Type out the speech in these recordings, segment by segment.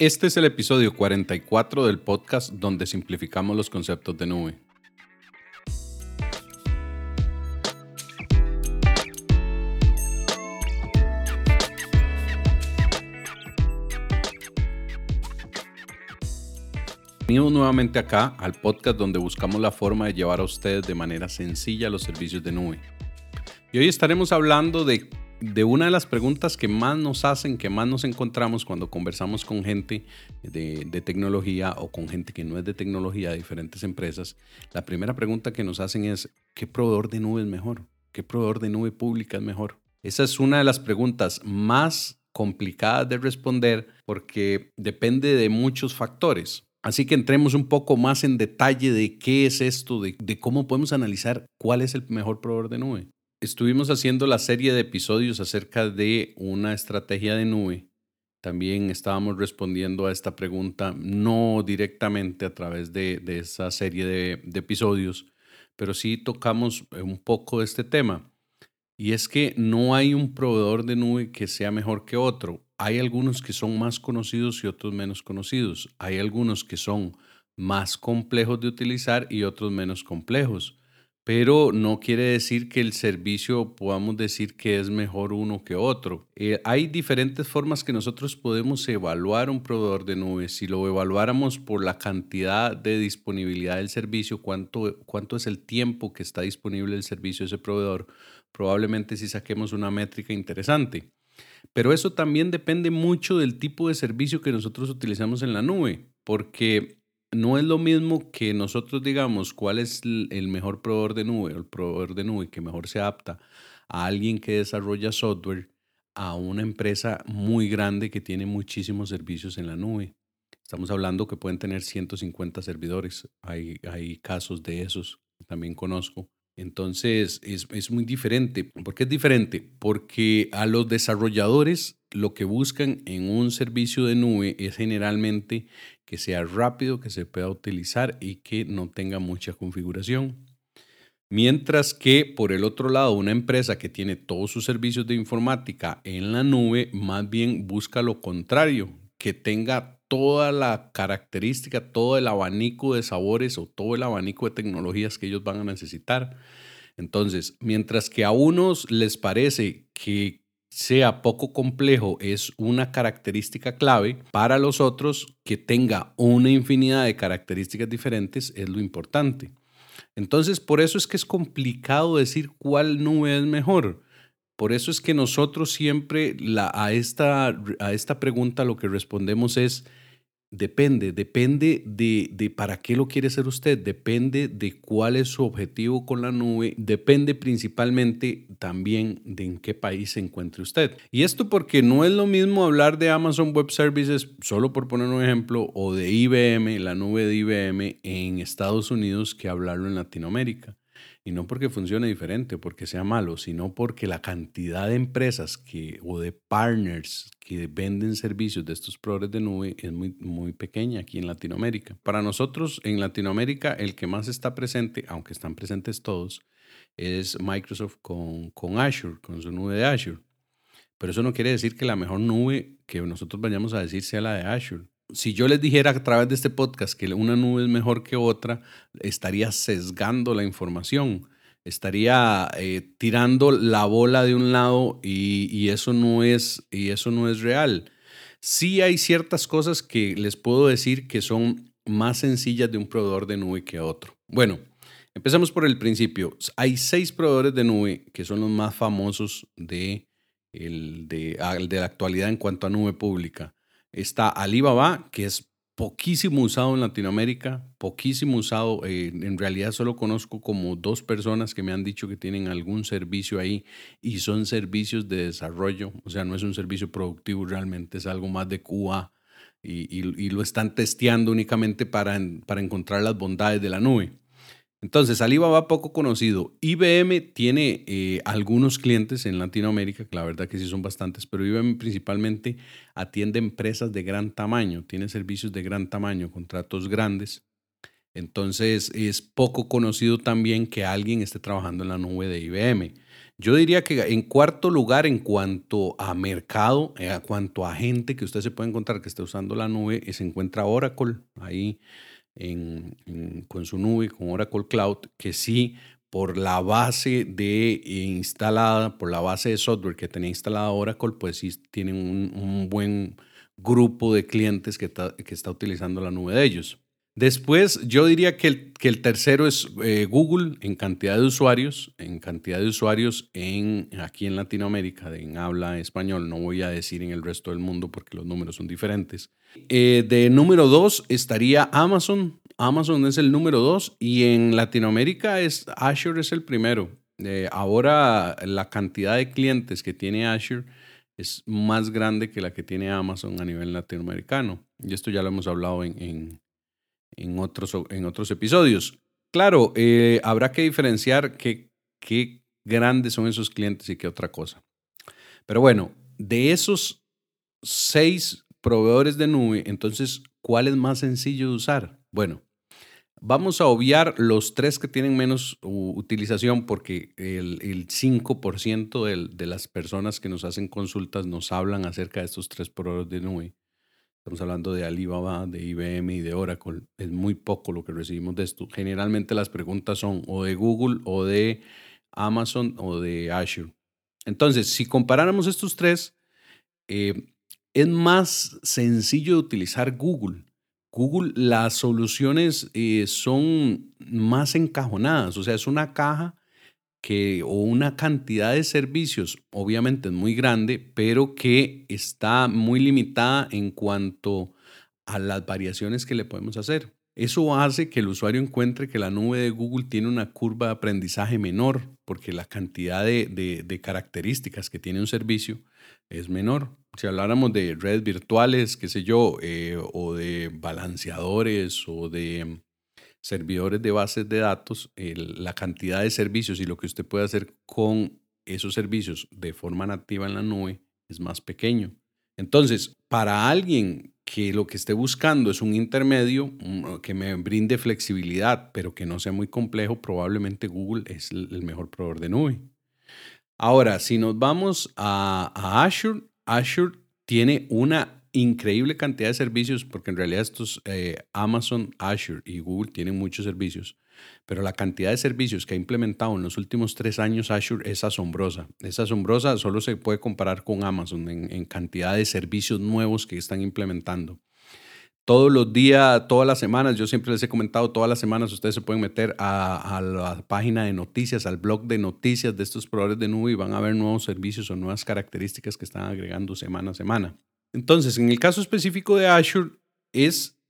Este es el episodio 44 del podcast donde simplificamos los conceptos de nube. Bienvenidos nuevamente acá al podcast donde buscamos la forma de llevar a ustedes de manera sencilla los servicios de nube. Y hoy estaremos hablando de de una de las preguntas que más nos hacen, que más nos encontramos cuando conversamos con gente de, tecnología o con gente que no es de tecnología de diferentes empresas, la primera pregunta que nos hacen es, ¿qué proveedor de nube es mejor? ¿Qué proveedor de nube pública es mejor? Esa es una de las preguntas más complicadas de responder porque depende de muchos factores. Así que entremos un poco más en detalle de qué es esto, de, de cómo podemos analizar cuál es el mejor proveedor de nube estuvimos haciendo la serie de episodios acerca de una estrategia de nube. También estábamos respondiendo a esta pregunta, no directamente a través de, esa serie de, episodios, pero sí tocamos un poco este tema. Y es que no hay un proveedor de nube que sea mejor que otro. Hay algunos que son más conocidos y otros menos conocidos. Hay algunos que son más complejos de utilizar y otros menos complejos pero no quiere decir que el servicio podamos decir que es mejor uno que otro. Eh, hay diferentes formas que nosotros podemos evaluar un proveedor de nube. Si lo evaluáramos por la cantidad de disponibilidad del servicio, cuánto, cuánto es el tiempo que está disponible el servicio de ese proveedor, probablemente si saquemos una métrica interesante. Pero eso también depende mucho del tipo de servicio que nosotros utilizamos en la nube, porque no es lo mismo que nosotros digamos cuál es el mejor proveedor de nube el proveedor de nube que mejor se adapta a alguien que desarrolla software a una empresa muy grande que tiene muchísimos servicios en la nube. Estamos hablando que pueden tener 150 servidores. Hay, hay casos de esos, también conozco. Entonces es, es muy diferente. ¿Por qué es diferente? Porque a los desarrolladores lo que buscan en un servicio de nube es generalmente que sea rápido, que se pueda utilizar y que no tenga mucha configuración. Mientras que por el otro lado, una empresa que tiene todos sus servicios de informática en la nube, más bien busca lo contrario, que tenga toda la característica, todo el abanico de sabores o todo el abanico de tecnologías que ellos van a necesitar. Entonces, mientras que a unos les parece que sea poco complejo es una característica clave, para los otros que tenga una infinidad de características diferentes es lo importante. Entonces, por eso es que es complicado decir cuál nube es mejor. Por eso es que nosotros siempre a, esta, a esta pregunta lo que respondemos es, Depende, depende de, para qué lo quiere hacer usted, depende de cuál es su objetivo con la nube, depende principalmente también de en qué país se encuentre usted. Y esto porque no es lo mismo hablar de Amazon Web Services, solo por poner un ejemplo, o de IBM, la nube de IBM en Estados Unidos, que hablarlo en Latinoamérica. Y no porque funcione diferente o porque sea malo, sino porque la cantidad de empresas que, o de partners que venden servicios de estos proveedores de nube es muy, muy pequeña aquí en Latinoamérica. Para nosotros en Latinoamérica el que más está presente, aunque están presentes todos, es Microsoft con, con Azure, con su nube de Azure. Pero eso no quiere decir que la mejor nube que nosotros vayamos a decir sea la de Azure si yo les dijera a través de este podcast que una nube es mejor que otra, estaría sesgando la información, estaría eh, tirando la bola de un lado y, eso no es, y eso no es real. Sí hay ciertas cosas que les puedo decir que son más sencillas de un proveedor de nube que otro. Bueno, empecemos por el principio. Hay seis proveedores de nube que son los más famosos de, el, de, de la actualidad en cuanto a nube pública. Está Alibaba, que es poquísimo usado en Latinoamérica, poquísimo usado. Eh, en realidad solo conozco como dos personas que me han dicho que tienen algún servicio ahí y son servicios de desarrollo, o sea, no es un servicio productivo realmente, es algo más de QA y, y lo están testeando únicamente para, para encontrar las bondades de la nube. Entonces, Alibaba poco conocido. IBM tiene eh, algunos clientes en Latinoamérica, que la verdad que sí son bastantes, pero IBM principalmente atiende empresas de gran tamaño, tiene servicios de gran tamaño, contratos grandes. Entonces, es poco conocido también que alguien esté trabajando en la nube de IBM. Yo diría que en cuarto lugar, en cuanto a mercado, en eh, cuanto a gente que usted se puede encontrar que esté usando la nube, se encuentra Oracle ahí con su nube, con Oracle Cloud, que sí, por la base de instalada, por la base de software que tenía instalada Oracle, pues sí tienen un, buen grupo de clientes que está utilizando la nube de ellos. Después, yo diría que el, que el tercero es eh, Google en cantidad de usuarios, en cantidad de usuarios en, aquí en Latinoamérica, en habla español, no voy a decir en el resto del mundo porque los números son diferentes. Eh, de número dos estaría Amazon. Amazon es el número dos y en Latinoamérica es Azure es el primero. Eh, ahora la cantidad de clientes que tiene Azure es más grande que la que tiene Amazon a nivel latinoamericano. Y esto ya lo hemos hablado en en otros, en otros episodios. Claro, eh, habrá que diferenciar qué, qué grandes son esos clientes y qué otra cosa. Pero bueno, de esos seis proveedores de nube, entonces, ¿cuál es más sencillo de usar? Bueno, vamos a obviar los tres que tienen menos utilización porque el, el 5% de, de las personas que nos hacen consultas nos hablan acerca de estos tres proveedores de nube. Estamos hablando de Alibaba, de IBM y de Oracle. Es muy poco lo que recibimos de esto. Generalmente las preguntas son o de Google o de Amazon o de Azure. Entonces, si comparáramos estos tres, eh, es más sencillo utilizar Google. Google, las soluciones eh, son más encajonadas, o sea, es una caja que, o una cantidad de servicios, obviamente es muy grande, pero que está muy limitada en cuanto a las variaciones que le podemos hacer. Eso hace que el usuario encuentre que la nube de Google tiene una curva de aprendizaje menor, porque la cantidad de, características que tiene un servicio es menor. Si habláramos de redes virtuales, qué sé yo, eh, o de balanceadores o de servidores de bases de datos, la cantidad de servicios y lo que usted puede hacer con esos servicios de forma nativa en la nube es más pequeño. Entonces, para alguien que lo que esté buscando es un intermedio que me brinde flexibilidad, pero que no sea muy complejo, probablemente Google es el mejor proveedor de nube. Ahora, si nos vamos a, a Azure, Azure tiene una increíble cantidad de servicios, porque en realidad estos eh, Amazon, Azure y Google tienen muchos servicios, pero la cantidad de servicios que ha implementado en los últimos tres años Azure es asombrosa. Es asombrosa, solo se puede comparar con Amazon en, cantidad de servicios nuevos que están implementando. Todos los días, todas las semanas, yo siempre les he comentado, todas las semanas ustedes se pueden meter a, a la página de noticias, al blog de noticias de estos proveedores de nube y van a ver nuevos servicios o nuevas características que están agregando semana a semana. Entonces, en el caso específico de Azure, es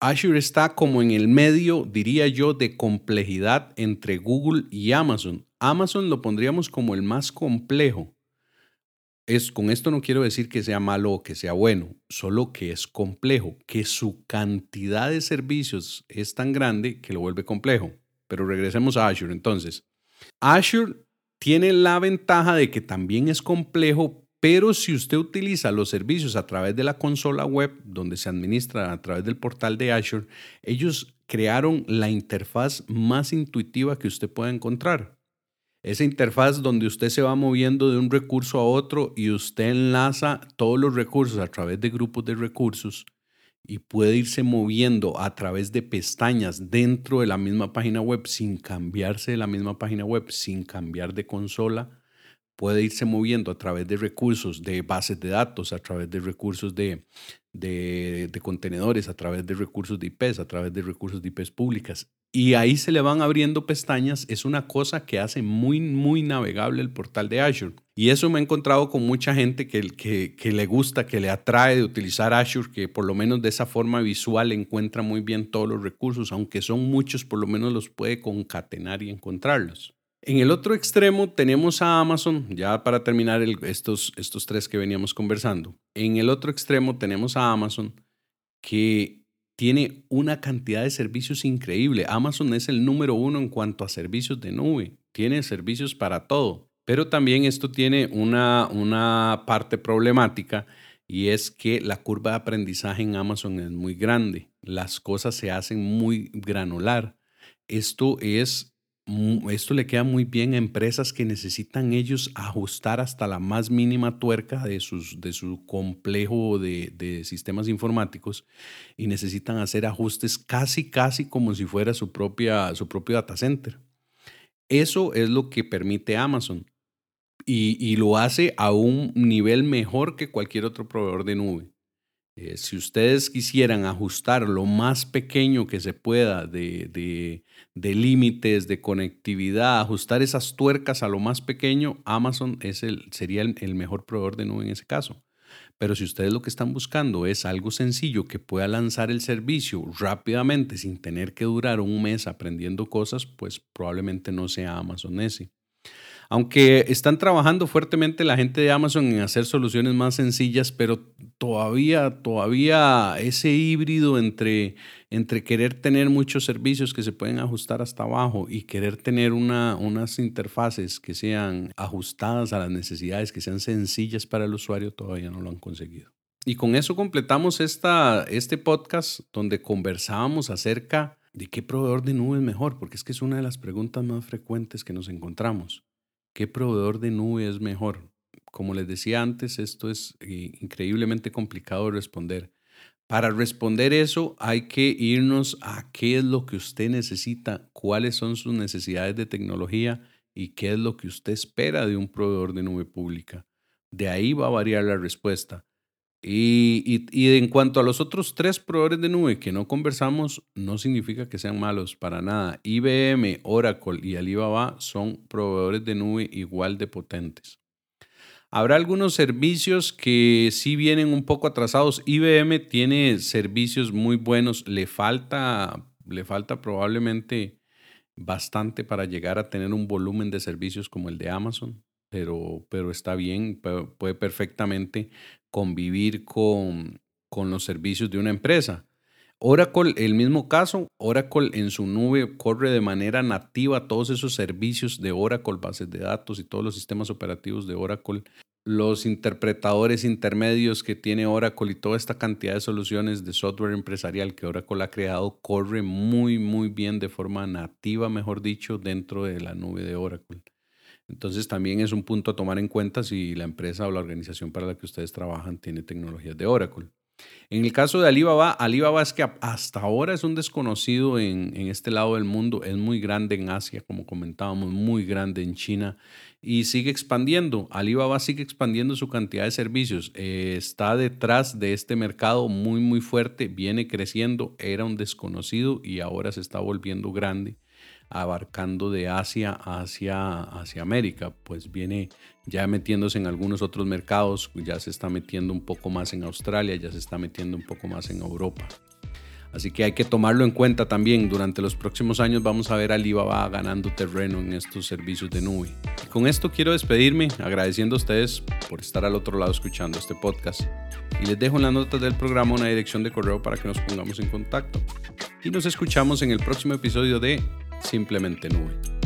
Azure está como en el medio, diría yo, de complejidad entre Google y Amazon. Amazon lo pondríamos como el más complejo. Es, con esto no quiero decir que sea malo o que sea bueno, solo que es complejo, que su cantidad de servicios es tan grande que lo vuelve complejo. Pero regresemos a Azure entonces. Azure tiene la ventaja de que también es complejo, pero si usted utiliza los servicios a través de la consola web, donde se administra a través del portal de Azure, ellos crearon la interfaz más intuitiva que usted pueda encontrar. Esa interfaz donde usted se va moviendo de un recurso a otro y usted enlaza todos los recursos a través de grupos de recursos y puede irse moviendo a través de pestañas dentro de la misma página web sin cambiarse de la misma página web, sin cambiar de consola puede irse moviendo a través de recursos de bases de datos, a través de recursos de, de, contenedores, a través de recursos de IPs, a través de recursos de IPs públicas. Y ahí se le van abriendo pestañas. Es una cosa que hace muy, muy navegable el portal de Azure. Y eso me he encontrado con mucha gente que, que, que le gusta, que le atrae de utilizar Azure, que por lo menos de esa forma visual encuentra muy bien todos los recursos, aunque son muchos, por lo menos los puede concatenar y encontrarlos. En el otro extremo tenemos a Amazon, ya para terminar estos, estos tres que veníamos conversando. En el otro extremo tenemos a Amazon que tiene una cantidad de servicios increíble. Amazon es el número uno en cuanto a servicios de nube. Tiene servicios para todo. Pero también esto tiene una, una parte problemática y es que la curva de aprendizaje en Amazon es muy grande. Las cosas se hacen muy granular. Esto es esto le queda muy bien a empresas que necesitan ellos ajustar hasta la más mínima tuerca de, sus, de su complejo de, de, sistemas informáticos y necesitan hacer ajustes casi, casi como si fuera su, propia, su propio data center. Eso es lo que permite Amazon y, y lo hace a un nivel mejor que cualquier otro proveedor de nube. Eh, si ustedes quisieran ajustar lo más pequeño que se pueda de, límites, de conectividad, ajustar esas tuercas a lo más pequeño, Amazon es el, sería el, mejor proveedor de nube en ese caso. Pero si ustedes lo que están buscando es algo sencillo que pueda lanzar el servicio rápidamente sin tener que durar un mes aprendiendo cosas, pues probablemente no sea Amazon ese. Aunque están trabajando fuertemente la gente de Amazon en hacer soluciones más sencillas, pero todavía, todavía ese híbrido entre, entre querer tener muchos servicios que se pueden ajustar hasta abajo y querer tener una, unas interfaces que sean ajustadas a las necesidades, que sean sencillas para el usuario, todavía no lo han conseguido. Y con eso completamos esta, este podcast donde conversábamos acerca de qué proveedor de nube es mejor, porque es que es una de las preguntas más frecuentes que nos encontramos. ¿Qué proveedor de nube es mejor? Como les decía antes, esto es eh, increíblemente complicado de responder. Para responder eso hay que irnos a qué es lo que usted necesita, cuáles son sus necesidades de tecnología y qué es lo que usted espera de un proveedor de nube pública. De ahí va a variar la respuesta. Y, en cuanto a los otros tres proveedores de nube que no conversamos, no significa que sean malos para nada. IBM, Oracle y Alibaba son proveedores de nube igual de potentes. Habrá algunos servicios que sí vienen un poco atrasados. IBM tiene servicios muy buenos. Le falta, le falta probablemente bastante para llegar a tener un volumen de servicios como el de Amazon pero, pero está bien, puede perfectamente convivir con, con los servicios de una empresa. Oracle, el mismo caso, Oracle en su nube corre de manera nativa todos esos servicios de Oracle, bases de datos y todos los sistemas operativos de Oracle, los interpretadores intermedios que tiene Oracle y toda esta cantidad de soluciones de software empresarial que Oracle ha creado, corre muy, muy bien de forma nativa, mejor dicho, dentro de la nube de Oracle. Entonces también es un punto a tomar en cuenta si la empresa o la organización para la que ustedes trabajan tiene tecnologías de Oracle. En el caso de Alibaba, Alibaba es que hasta ahora es un desconocido en, este lado del mundo, es muy grande en Asia, como comentábamos, muy grande en China y sigue expandiendo. Alibaba sigue expandiendo su cantidad de servicios, eh, está detrás de este mercado muy, muy fuerte, viene creciendo, era un desconocido y ahora se está volviendo grande abarcando de Asia hacia, hacia América, pues viene ya metiéndose en algunos otros mercados, ya se está metiendo un poco más en Australia, ya se está metiendo un poco más en Europa. Así que hay que tomarlo en cuenta también. Durante los próximos años vamos a ver a Alibaba ganando terreno en estos servicios de nube. con esto quiero despedirme agradeciendo a ustedes por estar al otro lado escuchando este podcast. Y les dejo en las notas del programa una dirección de correo para que nos pongamos en contacto. Y nos escuchamos en el próximo episodio de simplemente nube.